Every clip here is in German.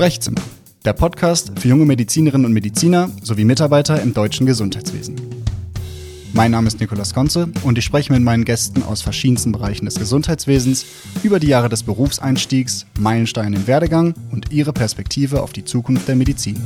Sprechzimmer, der Podcast für junge Medizinerinnen und Mediziner sowie Mitarbeiter im deutschen Gesundheitswesen. Mein Name ist Nikolas Konze und ich spreche mit meinen Gästen aus verschiedensten Bereichen des Gesundheitswesens über die Jahre des Berufseinstiegs, Meilensteine im Werdegang und ihre Perspektive auf die Zukunft der Medizin.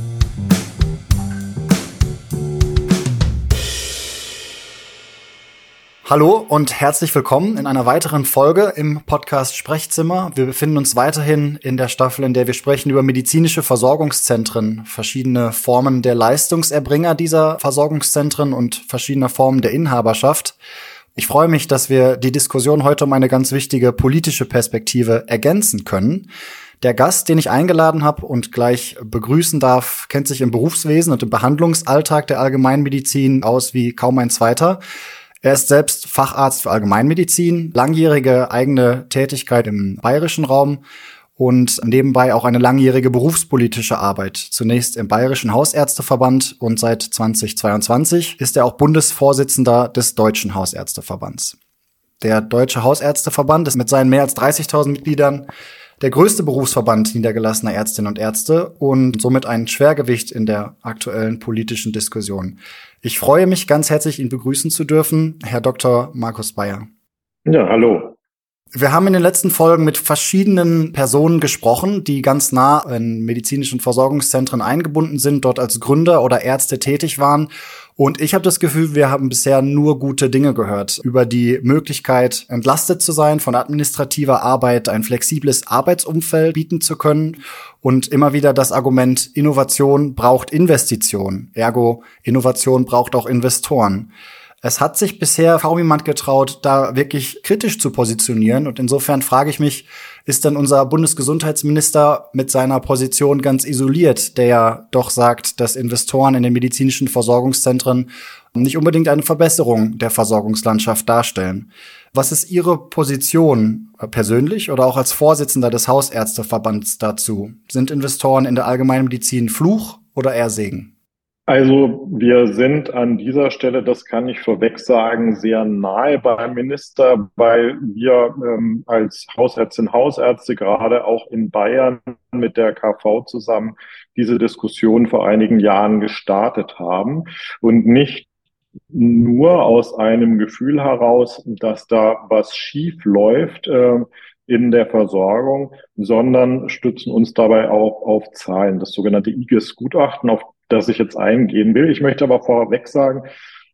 Hallo und herzlich willkommen in einer weiteren Folge im Podcast Sprechzimmer. Wir befinden uns weiterhin in der Staffel, in der wir sprechen über medizinische Versorgungszentren, verschiedene Formen der Leistungserbringer dieser Versorgungszentren und verschiedene Formen der Inhaberschaft. Ich freue mich, dass wir die Diskussion heute um eine ganz wichtige politische Perspektive ergänzen können. Der Gast, den ich eingeladen habe und gleich begrüßen darf, kennt sich im Berufswesen und im Behandlungsalltag der Allgemeinmedizin aus wie kaum ein zweiter. Er ist selbst Facharzt für Allgemeinmedizin, langjährige eigene Tätigkeit im bayerischen Raum und nebenbei auch eine langjährige berufspolitische Arbeit. Zunächst im Bayerischen Hausärzteverband und seit 2022 ist er auch Bundesvorsitzender des Deutschen Hausärzteverbands. Der Deutsche Hausärzteverband ist mit seinen mehr als 30.000 Mitgliedern der größte Berufsverband niedergelassener Ärztinnen und Ärzte und somit ein Schwergewicht in der aktuellen politischen Diskussion. Ich freue mich ganz herzlich, ihn begrüßen zu dürfen, Herr Dr. Markus Bayer. Ja, hallo. Wir haben in den letzten Folgen mit verschiedenen Personen gesprochen, die ganz nah in medizinischen Versorgungszentren eingebunden sind, dort als Gründer oder Ärzte tätig waren und ich habe das Gefühl, wir haben bisher nur gute Dinge gehört über die Möglichkeit, entlastet zu sein von administrativer Arbeit, ein flexibles Arbeitsumfeld bieten zu können und immer wieder das Argument, Innovation braucht Investition. Ergo, Innovation braucht auch Investoren. Es hat sich bisher kaum jemand getraut, da wirklich kritisch zu positionieren. Und insofern frage ich mich, ist denn unser Bundesgesundheitsminister mit seiner Position ganz isoliert, der ja doch sagt, dass Investoren in den medizinischen Versorgungszentren nicht unbedingt eine Verbesserung der Versorgungslandschaft darstellen? Was ist Ihre Position persönlich oder auch als Vorsitzender des Hausärzteverbands dazu? Sind Investoren in der Allgemeinmedizin Fluch oder eher Segen? Also wir sind an dieser Stelle, das kann ich vorweg sagen, sehr nahe beim Minister, weil wir ähm, als Hausärztinnen Hausärzte gerade auch in Bayern mit der KV zusammen diese Diskussion vor einigen Jahren gestartet haben und nicht nur aus einem Gefühl heraus, dass da was schief läuft. Äh, in der Versorgung, sondern stützen uns dabei auch auf Zahlen, das sogenannte IGES-Gutachten, auf das ich jetzt eingehen will. Ich möchte aber vorweg sagen,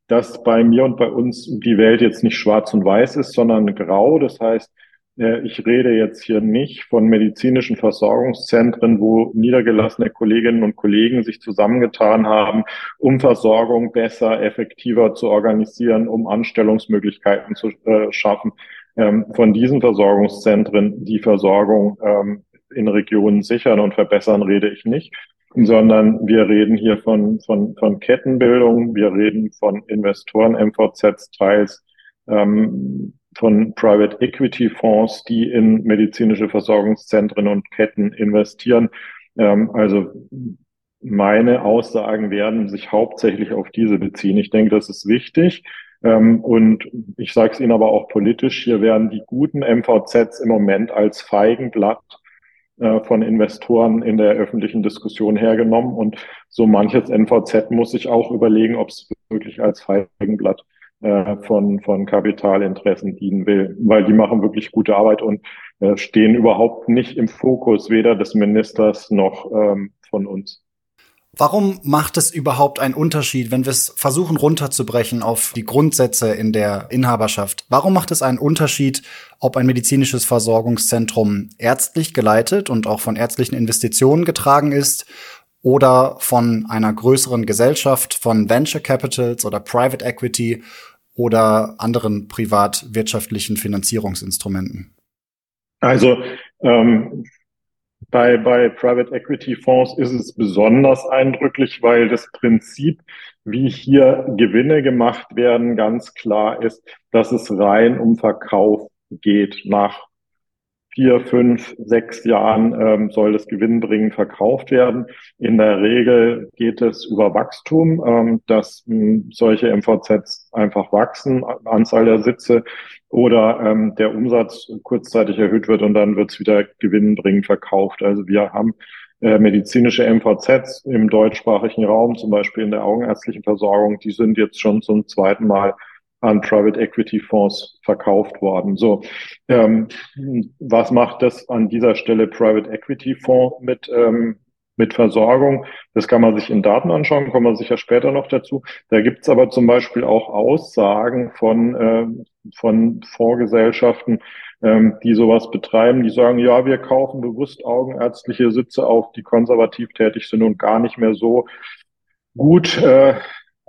dass bei mir und bei uns die Welt jetzt nicht schwarz und weiß ist, sondern grau. Das heißt, äh, ich rede jetzt hier nicht von medizinischen Versorgungszentren, wo niedergelassene Kolleginnen und Kollegen sich zusammengetan haben, um Versorgung besser, effektiver zu organisieren, um Anstellungsmöglichkeiten zu äh, schaffen. Ähm, von diesen Versorgungszentren die Versorgung ähm, in Regionen sichern und verbessern rede ich nicht, sondern wir reden hier von, von, von Kettenbildung, wir reden von Investoren, MVZs teils, ähm, von Private Equity Fonds, die in medizinische Versorgungszentren und Ketten investieren. Ähm, also meine Aussagen werden sich hauptsächlich auf diese beziehen. Ich denke, das ist wichtig. Ähm, und ich sage es Ihnen aber auch politisch, hier werden die guten MVZs im Moment als Feigenblatt von Investoren in der öffentlichen Diskussion hergenommen. Und so manches NVZ muss sich auch überlegen, ob es wirklich als Feigenblatt äh, von, von Kapitalinteressen dienen will, weil die machen wirklich gute Arbeit und äh, stehen überhaupt nicht im Fokus weder des Ministers noch ähm, von uns. Warum macht es überhaupt einen Unterschied, wenn wir es versuchen runterzubrechen auf die Grundsätze in der Inhaberschaft? Warum macht es einen Unterschied, ob ein medizinisches Versorgungszentrum ärztlich geleitet und auch von ärztlichen Investitionen getragen ist oder von einer größeren Gesellschaft, von Venture Capitals oder Private Equity oder anderen privatwirtschaftlichen Finanzierungsinstrumenten? Also ähm, bei, bei Private Equity Fonds ist es besonders eindrücklich, weil das Prinzip, wie hier Gewinne gemacht werden, ganz klar ist, dass es rein um Verkauf geht. Nach vier, fünf, sechs Jahren ähm, soll das gewinnbringend verkauft werden. In der Regel geht es über Wachstum, ähm, dass ähm, solche MVZs einfach wachsen, Anzahl der Sitze oder ähm, der Umsatz kurzzeitig erhöht wird und dann wird es wieder gewinnbringend verkauft. Also wir haben äh, medizinische MVZs im deutschsprachigen Raum, zum Beispiel in der augenärztlichen Versorgung, die sind jetzt schon zum zweiten Mal an Private Equity Fonds verkauft worden. So, ähm, was macht das an dieser Stelle Private Equity Fonds mit ähm, mit Versorgung? Das kann man sich in Daten anschauen, kommen wir sicher später noch dazu. Da gibt's aber zum Beispiel auch Aussagen von äh, von Fondsgesellschaften, ähm, die sowas betreiben, die sagen, ja, wir kaufen bewusst augenärztliche Sitze auf, die konservativ tätig sind und gar nicht mehr so gut äh,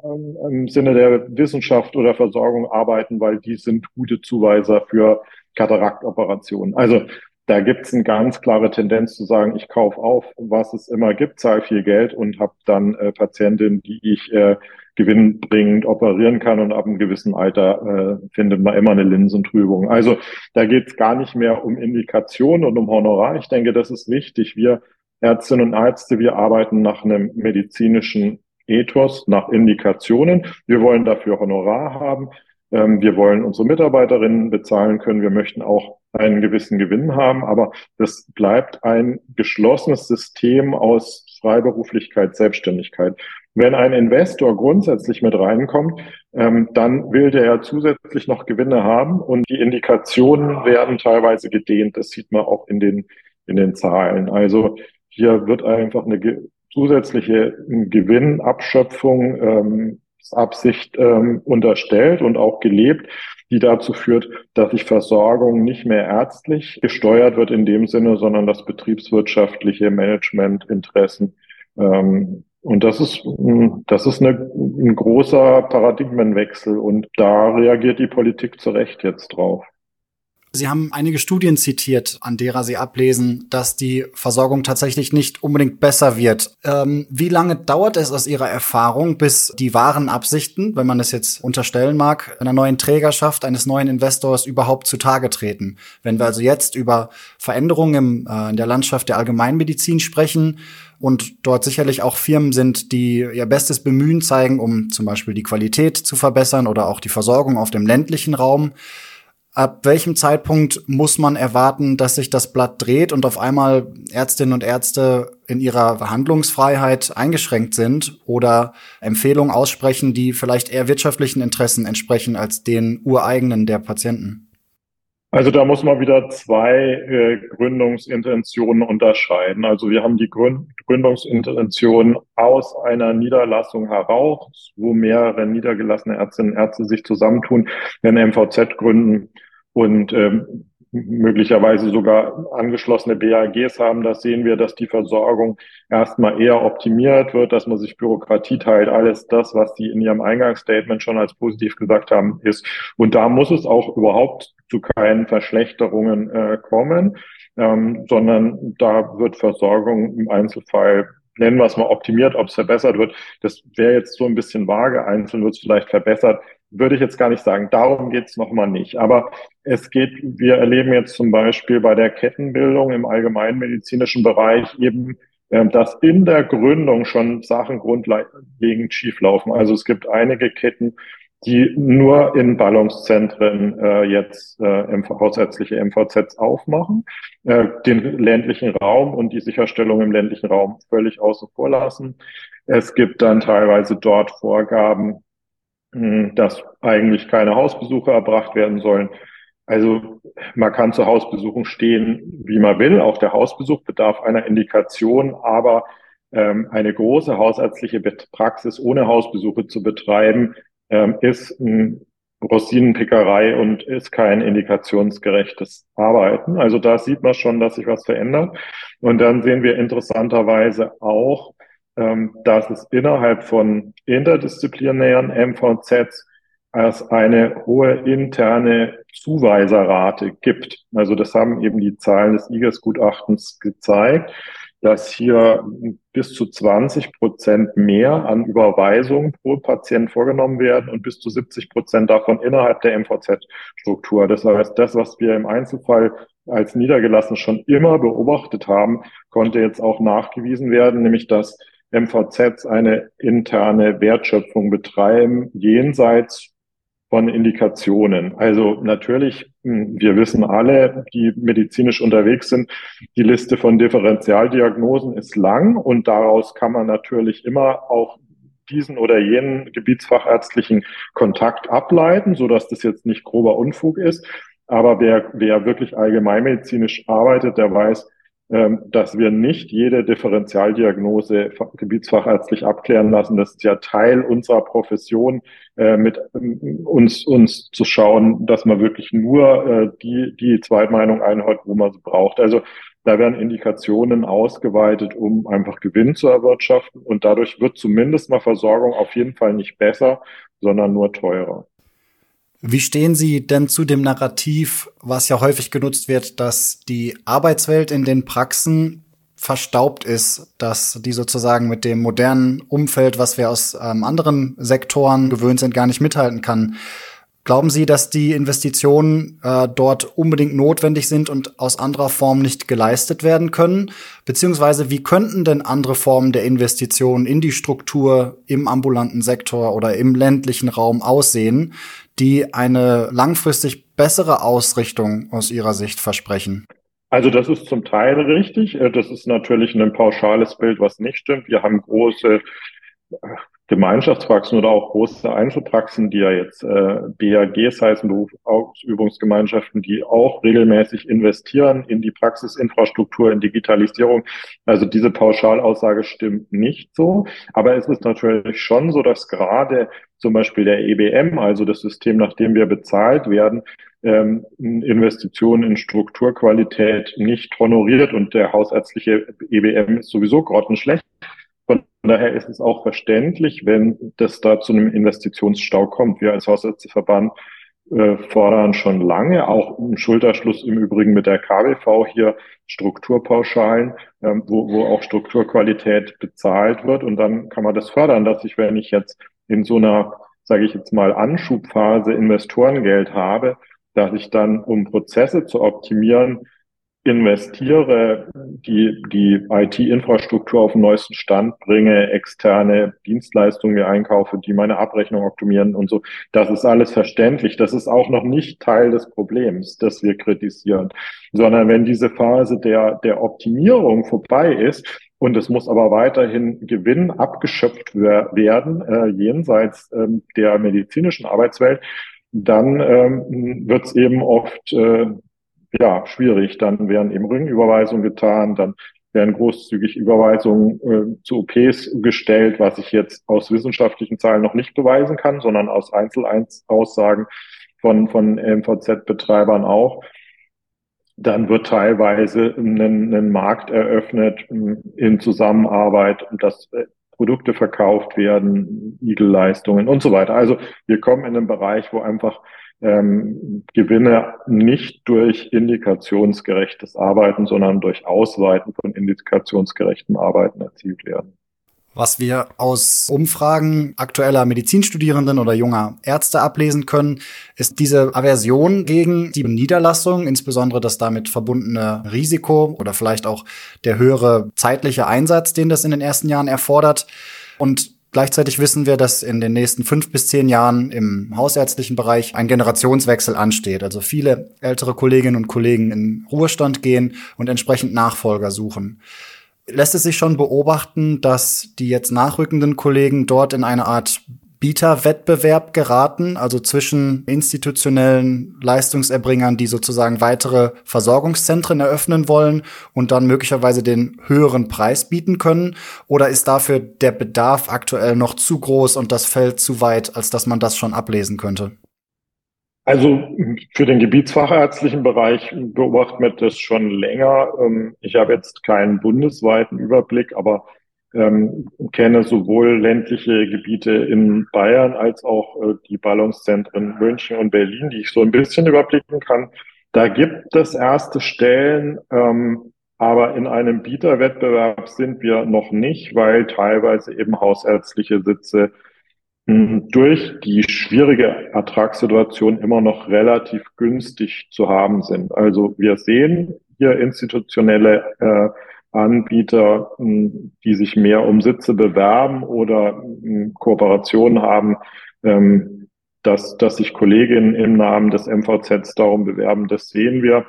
im Sinne der Wissenschaft oder Versorgung arbeiten, weil die sind gute Zuweiser für Kataraktoperationen. Also da gibt es eine ganz klare Tendenz zu sagen, ich kaufe auf, was es immer gibt, zahle viel Geld und habe dann äh, Patientinnen, die ich äh, gewinnbringend operieren kann und ab einem gewissen Alter äh, findet man immer eine Linsentrübung. Also da geht es gar nicht mehr um Indikation und um Honorar. Ich denke, das ist wichtig. Wir Ärztinnen und Ärzte, wir arbeiten nach einem medizinischen Ethos, nach Indikationen. Wir wollen dafür Honorar haben. Ähm, wir wollen unsere Mitarbeiterinnen bezahlen können. Wir möchten auch einen gewissen Gewinn haben. Aber das bleibt ein geschlossenes System aus Freiberuflichkeit, Selbstständigkeit. Wenn ein Investor grundsätzlich mit reinkommt, ähm, dann will der ja zusätzlich noch Gewinne haben und die Indikationen werden teilweise gedehnt. Das sieht man auch in den, in den Zahlen. Also hier wird einfach eine zusätzliche Gewinnabschöpfung ähm, Absicht ähm, unterstellt und auch gelebt, die dazu führt, dass sich Versorgung nicht mehr ärztlich gesteuert wird in dem Sinne, sondern dass betriebswirtschaftliche Managementinteressen ähm, und das ist, das ist eine, ein großer Paradigmenwechsel und da reagiert die Politik zu Recht jetzt drauf. Sie haben einige Studien zitiert, an derer Sie ablesen, dass die Versorgung tatsächlich nicht unbedingt besser wird. Ähm, wie lange dauert es aus Ihrer Erfahrung, bis die wahren Absichten, wenn man es jetzt unterstellen mag, einer neuen Trägerschaft, eines neuen Investors überhaupt zutage treten? Wenn wir also jetzt über Veränderungen im, äh, in der Landschaft der Allgemeinmedizin sprechen und dort sicherlich auch Firmen sind, die ihr bestes Bemühen zeigen, um zum Beispiel die Qualität zu verbessern oder auch die Versorgung auf dem ländlichen Raum. Ab welchem Zeitpunkt muss man erwarten, dass sich das Blatt dreht und auf einmal Ärztinnen und Ärzte in ihrer Verhandlungsfreiheit eingeschränkt sind oder Empfehlungen aussprechen, die vielleicht eher wirtschaftlichen Interessen entsprechen als den ureigenen der Patienten? Also da muss man wieder zwei äh, Gründungsintentionen unterscheiden. Also wir haben die Gründ Gründungsintention aus einer Niederlassung heraus, wo mehrere niedergelassene Ärztinnen und Ärzte sich zusammentun, eine MVZ gründen und ähm, möglicherweise sogar angeschlossene BAGs haben, da sehen wir, dass die Versorgung erstmal eher optimiert wird, dass man sich Bürokratie teilt, alles das, was Sie in Ihrem Eingangsstatement schon als positiv gesagt haben, ist. Und da muss es auch überhaupt zu keinen Verschlechterungen äh, kommen, ähm, sondern da wird Versorgung im Einzelfall nennen wir es mal optimiert, ob es verbessert wird. Das wäre jetzt so ein bisschen vage. Einzeln wird es vielleicht verbessert würde ich jetzt gar nicht sagen. Darum geht es nochmal nicht. Aber es geht, wir erleben jetzt zum Beispiel bei der Kettenbildung im allgemeinmedizinischen Bereich eben, äh, dass in der Gründung schon Sachen grundlegend schieflaufen. Also es gibt einige Ketten, die nur in Ballungszentren äh, jetzt äh, MV, hausärztliche MVZs aufmachen, äh, den ländlichen Raum und die Sicherstellung im ländlichen Raum völlig außen vor lassen. Es gibt dann teilweise dort Vorgaben, hm, dass eigentlich keine Hausbesuche erbracht werden sollen. Also man kann zur Hausbesuchung stehen, wie man will. Auch der Hausbesuch bedarf einer Indikation, aber ähm, eine große hausärztliche Praxis ohne Hausbesuche zu betreiben, ähm, ist ein Rosinenpickerei und ist kein indikationsgerechtes Arbeiten. Also da sieht man schon, dass sich was verändert. Und dann sehen wir interessanterweise auch, ähm, dass es innerhalb von interdisziplinären MVZs als eine hohe interne Zuweiserrate gibt. Also das haben eben die Zahlen des IGES-Gutachtens gezeigt, dass hier bis zu 20 Prozent mehr an Überweisungen pro Patient vorgenommen werden und bis zu 70 Prozent davon innerhalb der MVZ-Struktur. Das heißt, das, was wir im Einzelfall als niedergelassen schon immer beobachtet haben, konnte jetzt auch nachgewiesen werden, nämlich dass MVZs eine interne Wertschöpfung betreiben, jenseits von Indikationen. Also natürlich, hm, wir wissen alle, die medizinisch unterwegs sind, die Liste von Differentialdiagnosen ist lang und daraus kann man natürlich immer auch diesen oder jenen gebietsfachärztlichen Kontakt ableiten, so dass das jetzt nicht grober Unfug ist. Aber wer, wer wirklich allgemeinmedizinisch arbeitet, der weiß, dass wir nicht jede Differentialdiagnose gebietsfachärztlich abklären lassen. Das ist ja Teil unserer Profession, äh, mit ähm, uns, uns zu schauen, dass man wirklich nur äh, die, die Zweitmeinung einhört, wo man sie braucht. Also da werden Indikationen ausgeweitet, um einfach Gewinn zu erwirtschaften. Und dadurch wird zumindest mal Versorgung auf jeden Fall nicht besser, sondern nur teurer. Wie stehen Sie denn zu dem Narrativ, was ja häufig genutzt wird, dass die Arbeitswelt in den Praxen verstaubt ist, dass die sozusagen mit dem modernen Umfeld, was wir aus ähm, anderen Sektoren gewöhnt sind, gar nicht mithalten kann? Glauben Sie, dass die Investitionen äh, dort unbedingt notwendig sind und aus anderer Form nicht geleistet werden können? Beziehungsweise wie könnten denn andere Formen der Investitionen in die Struktur im ambulanten Sektor oder im ländlichen Raum aussehen, die eine langfristig bessere Ausrichtung aus Ihrer Sicht versprechen? Also das ist zum Teil richtig. Äh, das ist natürlich ein pauschales Bild, was nicht stimmt. Wir haben große Gemeinschaftspraxen oder auch große Einzelpraxen, die ja jetzt äh, BAGs heißen, Berufsausübungsgemeinschaften, die auch regelmäßig investieren in die Praxisinfrastruktur, in Digitalisierung. Also diese Pauschalaussage stimmt nicht so. Aber es ist natürlich schon so, dass gerade zum Beispiel der EBM, also das System, nach dem wir bezahlt werden, ähm, Investitionen in Strukturqualität nicht honoriert und der hausärztliche EBM ist sowieso grottenschlecht. Von daher ist es auch verständlich, wenn das da zu einem Investitionsstau kommt. Wir als Hausärzteverband äh, fordern schon lange, auch im Schulterschluss im Übrigen mit der KWV hier Strukturpauschalen, ähm, wo, wo auch Strukturqualität bezahlt wird. Und dann kann man das fördern, dass ich, wenn ich jetzt in so einer, sage ich jetzt mal, Anschubphase Investorengeld habe, dass ich dann, um Prozesse zu optimieren, investiere, die, die IT-Infrastruktur auf den neuesten Stand bringe, externe Dienstleistungen mir einkaufe, die meine Abrechnung optimieren und so. Das ist alles verständlich. Das ist auch noch nicht Teil des Problems, das wir kritisieren, sondern wenn diese Phase der, der Optimierung vorbei ist, und es muss aber weiterhin Gewinn abgeschöpft werden, äh, jenseits ähm, der medizinischen Arbeitswelt, dann ähm, wird es eben oft äh, ja, schwierig. Dann werden eben Rückenüberweisungen getan, dann werden großzügig Überweisungen äh, zu OPs gestellt, was ich jetzt aus wissenschaftlichen Zahlen noch nicht beweisen kann, sondern aus Einzelaussagen von, von MVZ-Betreibern auch. Dann wird teilweise ein, ein Markt eröffnet in Zusammenarbeit, dass äh, Produkte verkauft werden, Igelleistungen und so weiter. Also wir kommen in einen Bereich, wo einfach ähm, Gewinne nicht durch indikationsgerechtes Arbeiten, sondern durch Ausweiten von indikationsgerechten Arbeiten erzielt werden. Was wir aus Umfragen aktueller Medizinstudierenden oder junger Ärzte ablesen können, ist diese Aversion gegen die Niederlassung, insbesondere das damit verbundene Risiko oder vielleicht auch der höhere zeitliche Einsatz, den das in den ersten Jahren erfordert. Und Gleichzeitig wissen wir, dass in den nächsten fünf bis zehn Jahren im hausärztlichen Bereich ein Generationswechsel ansteht. Also viele ältere Kolleginnen und Kollegen in Ruhestand gehen und entsprechend Nachfolger suchen. Lässt es sich schon beobachten, dass die jetzt nachrückenden Kollegen dort in eine Art Bieterwettbewerb geraten, also zwischen institutionellen Leistungserbringern, die sozusagen weitere Versorgungszentren eröffnen wollen und dann möglicherweise den höheren Preis bieten können? Oder ist dafür der Bedarf aktuell noch zu groß und das Feld zu weit, als dass man das schon ablesen könnte? Also für den gebietsfachärztlichen Bereich beobachten wir das schon länger. Ähm, ich habe jetzt keinen bundesweiten Überblick, aber ähm, kenne sowohl ländliche Gebiete in Bayern als auch äh, die Ballungszentren München und Berlin, die ich so ein bisschen überblicken kann. Da gibt es erste Stellen, ähm, aber in einem Bieterwettbewerb sind wir noch nicht, weil teilweise eben hausärztliche Sitze hm, durch die schwierige Ertragssituation immer noch relativ günstig zu haben sind. Also wir sehen hier institutionelle äh, Anbieter, die sich mehr um Sitze bewerben oder Kooperationen haben, ähm, dass, dass sich Kolleginnen im Namen des MVZs darum bewerben. Das sehen wir.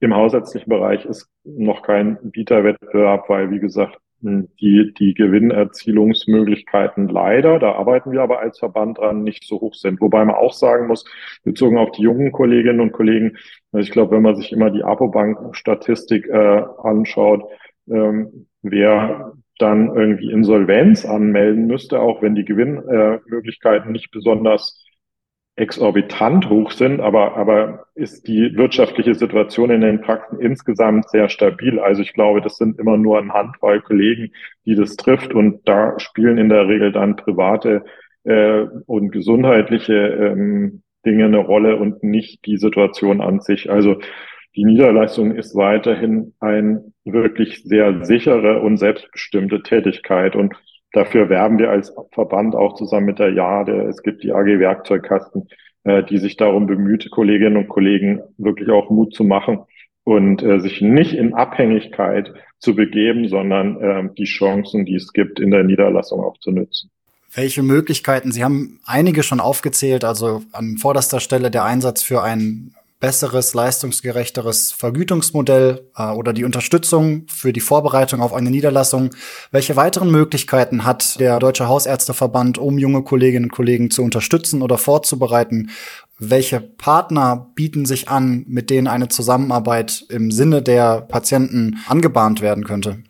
Im hausärztlichen Bereich ist noch kein Bieterwettbewerb, weil, wie gesagt, die, die Gewinnerzielungsmöglichkeiten leider, da arbeiten wir aber als Verband dran, nicht so hoch sind. Wobei man auch sagen muss, bezogen auf die jungen Kolleginnen und Kollegen, ich glaube, wenn man sich immer die Apobank-Statistik äh, anschaut, ähm, wer dann irgendwie Insolvenz anmelden müsste, auch wenn die Gewinnmöglichkeiten äh, nicht besonders exorbitant hoch sind, aber, aber ist die wirtschaftliche Situation in den Praxen insgesamt sehr stabil. Also ich glaube, das sind immer nur ein Handvoll Kollegen, die das trifft und da spielen in der Regel dann private äh, und gesundheitliche ähm, Dinge eine Rolle und nicht die Situation an sich. Also die Niederlassung ist weiterhin ein wirklich sehr sichere und selbstbestimmte Tätigkeit und Dafür werben wir als Verband auch zusammen mit der JADE. Es gibt die AG Werkzeugkasten, äh, die sich darum bemüht, Kolleginnen und Kollegen wirklich auch Mut zu machen und äh, sich nicht in Abhängigkeit zu begeben, sondern äh, die Chancen, die es gibt, in der Niederlassung auch zu nutzen. Welche Möglichkeiten? Sie haben einige schon aufgezählt, also an vorderster Stelle der Einsatz für ein besseres, leistungsgerechteres Vergütungsmodell äh, oder die Unterstützung für die Vorbereitung auf eine Niederlassung. Welche weiteren Möglichkeiten hat der Deutsche Hausärzteverband, um junge Kolleginnen und Kollegen zu unterstützen oder vorzubereiten? Welche Partner bieten sich an, mit denen eine Zusammenarbeit im Sinne der Patienten angebahnt werden könnte?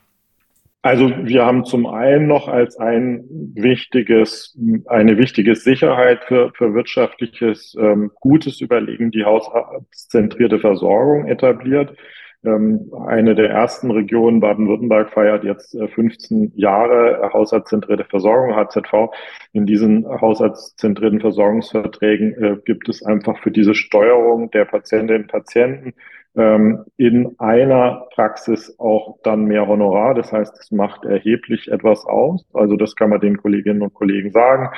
Also wir haben zum einen noch als ein wichtiges, eine wichtige Sicherheit für, für wirtschaftliches ähm, gutes Überlegen die hauszentrierte Versorgung etabliert. Ähm, eine der ersten Regionen Baden-Württemberg feiert jetzt äh, 15 Jahre haushaltszentrierte Versorgung, HZV. In diesen haushaltszentrierten Versorgungsverträgen äh, gibt es einfach für diese Steuerung der Patientinnen und Patienten in einer Praxis auch dann mehr Honorar. Das heißt, es macht erheblich etwas aus. Also das kann man den Kolleginnen und Kollegen sagen.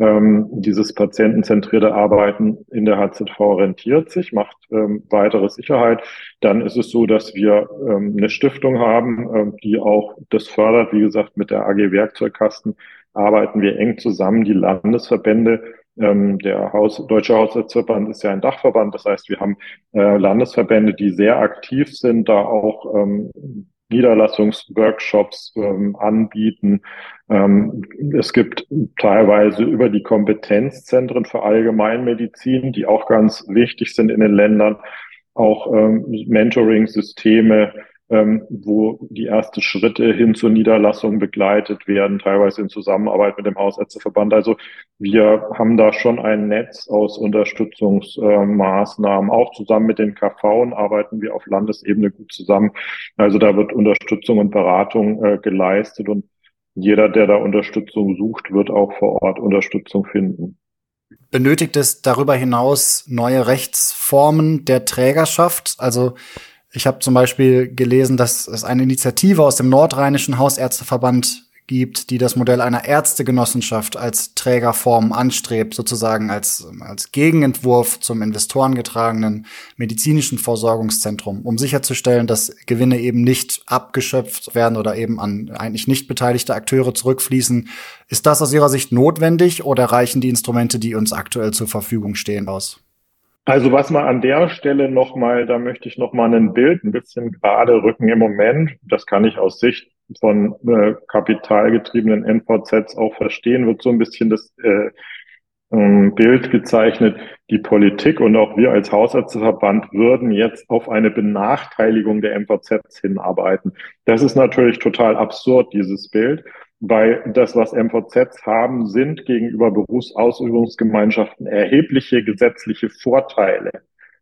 Ähm, dieses patientenzentrierte Arbeiten in der HZV rentiert sich, macht ähm, weitere Sicherheit. Dann ist es so, dass wir ähm, eine Stiftung haben, ähm, die auch das fördert. Wie gesagt, mit der AG Werkzeugkasten arbeiten wir eng zusammen. Die Landesverbände ähm, der Haus, Deutsche Haushaltsverband ist ja ein Dachverband. Das heißt, wir haben äh, Landesverbände, die sehr aktiv sind, da auch ähm, Niederlassungsworkshops ähm, anbieten. Ähm, es gibt teilweise über die Kompetenzzentren für Allgemeinmedizin, die auch ganz wichtig sind in den Ländern, auch ähm, Mentoring-Systeme, ähm, wo die ersten Schritte hin zur Niederlassung begleitet werden, teilweise in Zusammenarbeit mit dem Hausärzteverband. Also wir haben da schon ein Netz aus Unterstützungsmaßnahmen. Auch zusammen mit den KV arbeiten wir auf Landesebene gut zusammen. Also da wird Unterstützung und Beratung äh, geleistet und jeder, der da Unterstützung sucht, wird auch vor Ort Unterstützung finden. Benötigt es darüber hinaus neue Rechtsformen der Trägerschaft? Also ich habe zum Beispiel gelesen, dass es eine Initiative aus dem Nordrheinischen Hausärzteverband gibt, die das Modell einer Ärztegenossenschaft als Trägerform anstrebt, sozusagen als, als Gegenentwurf zum investorengetragenen medizinischen Versorgungszentrum, um sicherzustellen, dass Gewinne eben nicht abgeschöpft werden oder eben an eigentlich nicht beteiligte Akteure zurückfließen. Ist das aus Ihrer Sicht notwendig oder reichen die Instrumente, die uns aktuell zur Verfügung stehen, aus? Also was man an der Stelle nochmal, da möchte ich nochmal ein Bild ein bisschen gerade rücken im Moment. Das kann ich aus Sicht von äh, kapitalgetriebenen NVZs auch verstehen, wird so ein bisschen das äh, ähm, Bild gezeichnet. Die Politik und auch wir als Hausärzteverband würden jetzt auf eine Benachteiligung der MVZs hinarbeiten. Das ist natürlich total absurd, dieses Bild weil das, was MVZs haben, sind gegenüber Berufsausübungsgemeinschaften erhebliche gesetzliche Vorteile.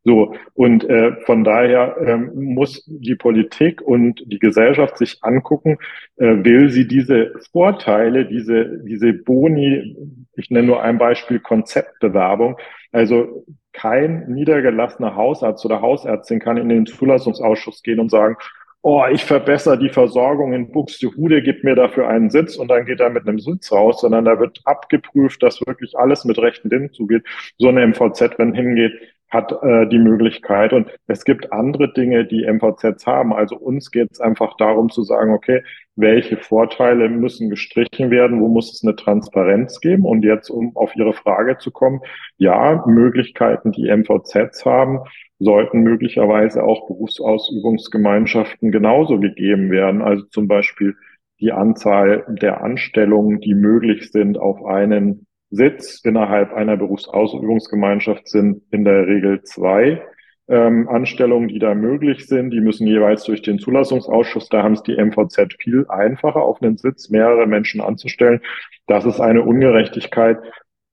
So, und äh, von daher ähm, muss die Politik und die Gesellschaft sich angucken, äh, will sie diese Vorteile, diese, diese Boni, ich nenne nur ein Beispiel Konzeptbewerbung, also kein niedergelassener Hausarzt oder Hausärztin kann in den Zulassungsausschuss gehen und sagen, oh, ich verbessere die Versorgung in Buxtehude, gib mir dafür einen Sitz und dann geht er mit einem Sitz raus, sondern da wird abgeprüft, dass wirklich alles mit rechten Dingen zugeht. So eine MVZ, wenn hingeht, hat äh, die Möglichkeit. Und es gibt andere Dinge, die MVZs haben. Also uns geht es einfach darum zu sagen, okay, welche Vorteile müssen gestrichen werden, wo muss es eine Transparenz geben? Und jetzt, um auf Ihre Frage zu kommen, ja, Möglichkeiten, die MVZs haben, sollten möglicherweise auch Berufsausübungsgemeinschaften genauso gegeben werden. Also zum Beispiel die Anzahl der Anstellungen, die möglich sind auf einen Sitz innerhalb einer Berufsausübungsgemeinschaft sind in der Regel zwei ähm, Anstellungen, die da möglich sind. Die müssen jeweils durch den Zulassungsausschuss, da haben es die MVZ viel einfacher, auf einen Sitz mehrere Menschen anzustellen. Das ist eine Ungerechtigkeit,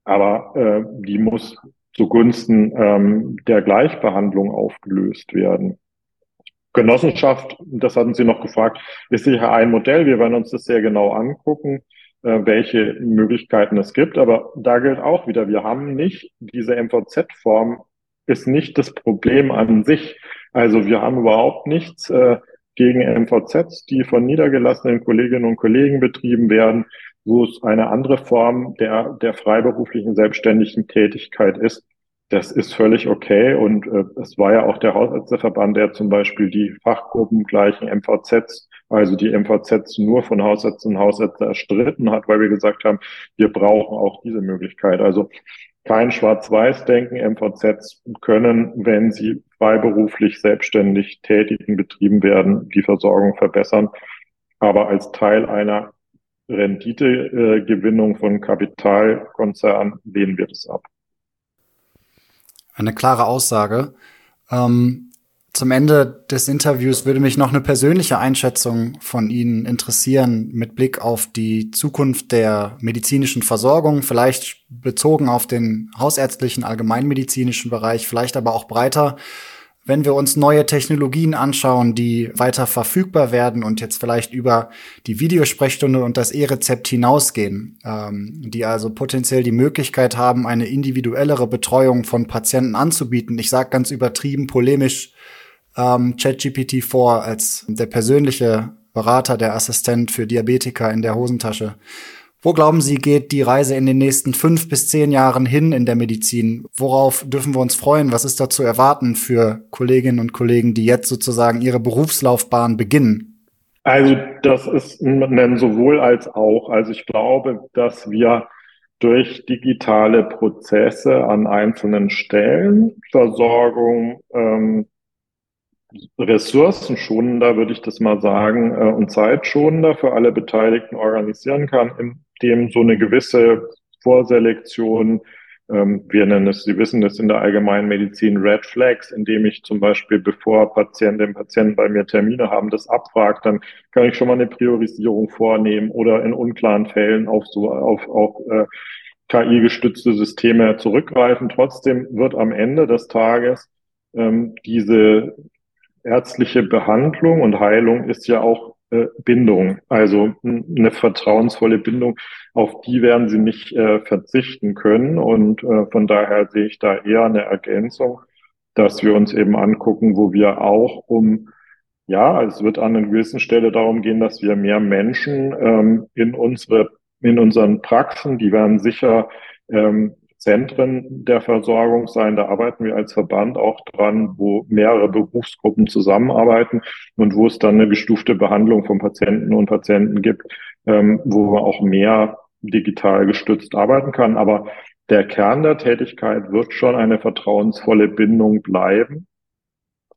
aber äh, die muss zugunsten ähm, der Gleichbehandlung aufgelöst werden. Genossenschaft, das hatten Sie noch gefragt, ist sicher ein Modell. Wir werden uns das sehr genau angucken, welche Möglichkeiten es gibt. Aber da gilt auch wieder, wir haben nicht diese MVZ-Form ist nicht das Problem an sich. Also wir haben überhaupt nichts äh, gegen MVZs, die von niedergelassenen Kolleginnen und Kollegen betrieben werden, wo es eine andere Form der, der freiberuflichen selbstständigen Tätigkeit ist. Das ist völlig okay und äh, es war ja auch der Hausärzteverband, der zum Beispiel die Fachgruppen gleichen MVZs, also die MVZs nur von Hausärzten und Hausärzten erstritten hat, weil wir gesagt haben, wir brauchen auch diese Möglichkeit. Also kein Schwarz-Weiß-Denken. MVZs können, wenn sie freiberuflich selbstständig tätigen betrieben werden, die Versorgung verbessern. Aber als Teil einer Renditegewinnung von Kapitalkonzernen lehnen wir das ab. Eine klare Aussage. Ähm, zum Ende des Interviews würde mich noch eine persönliche Einschätzung von Ihnen interessieren mit Blick auf die Zukunft der medizinischen Versorgung, vielleicht bezogen auf den hausärztlichen, allgemeinmedizinischen Bereich, vielleicht aber auch breiter. Wenn wir uns neue Technologien anschauen, die weiter verfügbar werden und jetzt vielleicht über die Videosprechstunde und das E-Rezept hinausgehen, ähm, die also potenziell die Möglichkeit haben, eine individuellere Betreuung von Patienten anzubieten. Ich sage ganz übertrieben polemisch, ähm, ChatGPT-4 als der persönliche Berater, der Assistent für Diabetiker in der Hosentasche. Wo glauben Sie, geht die Reise in den nächsten fünf bis zehn Jahren hin in der Medizin? Worauf dürfen wir uns freuen? Was ist da zu erwarten für Kolleginnen und Kollegen, die jetzt sozusagen ihre Berufslaufbahn beginnen? Also das ist ein sowohl als auch. Also ich glaube, dass wir durch digitale Prozesse an einzelnen Stellen Versorgung ähm, ressourcenschonender, würde ich das mal sagen, äh, und zeitschonender für alle Beteiligten organisieren kann, indem so eine gewisse Vorselektion, ähm, wir nennen es, Sie wissen das in der allgemeinen Medizin Red Flags, indem ich zum Beispiel, bevor Patientinnen und Patienten bei mir Termine haben, das abfragt, dann kann ich schon mal eine Priorisierung vornehmen oder in unklaren Fällen auf so, auf, auf äh, KI-gestützte Systeme zurückgreifen. Trotzdem wird am Ende des Tages ähm, diese ärztliche Behandlung und Heilung ist ja auch äh, Bindung, also eine vertrauensvolle Bindung, auf die werden sie nicht äh, verzichten können. Und äh, von daher sehe ich da eher eine Ergänzung, dass wir uns eben angucken, wo wir auch um ja, es wird an einer gewissen Stelle darum gehen, dass wir mehr Menschen ähm, in unsere in unseren Praxen, die werden sicher ähm, Zentren der Versorgung sein. Da arbeiten wir als Verband auch dran, wo mehrere Berufsgruppen zusammenarbeiten und wo es dann eine gestufte Behandlung von Patienten und Patienten gibt, ähm, wo man auch mehr digital gestützt arbeiten kann. Aber der Kern der Tätigkeit wird schon eine vertrauensvolle Bindung bleiben.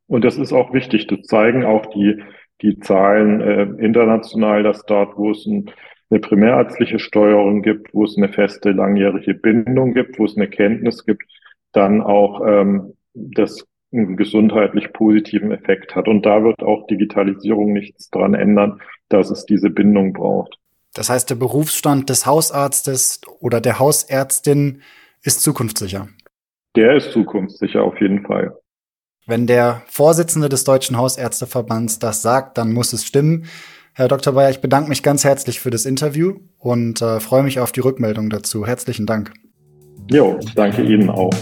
Und das ist auch wichtig. Das zeigen auch die, die Zahlen äh, international, dass dort, wo es ein eine primärärztliche Steuerung gibt, wo es eine feste langjährige Bindung gibt, wo es eine Kenntnis gibt, dann auch ähm, das einen gesundheitlich positiven Effekt hat. Und da wird auch Digitalisierung nichts dran ändern, dass es diese Bindung braucht. Das heißt, der Berufsstand des Hausarztes oder der Hausärztin ist zukunftssicher. Der ist zukunftssicher auf jeden Fall. Wenn der Vorsitzende des Deutschen Hausärzteverbands das sagt, dann muss es stimmen. Herr Dr. Bayer, ich bedanke mich ganz herzlich für das Interview und äh, freue mich auf die Rückmeldung dazu. Herzlichen Dank. Jo, danke Ihnen auch.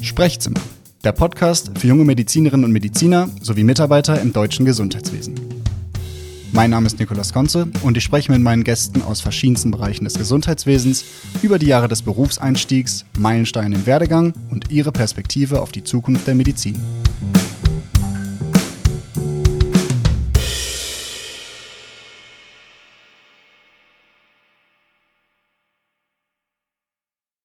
Sprechzimmer, der Podcast für junge Medizinerinnen und Mediziner sowie Mitarbeiter im deutschen Gesundheitswesen. Mein Name ist Nikolas Konze und ich spreche mit meinen Gästen aus verschiedensten Bereichen des Gesundheitswesens über die Jahre des Berufseinstiegs, Meilensteine im Werdegang und ihre Perspektive auf die Zukunft der Medizin.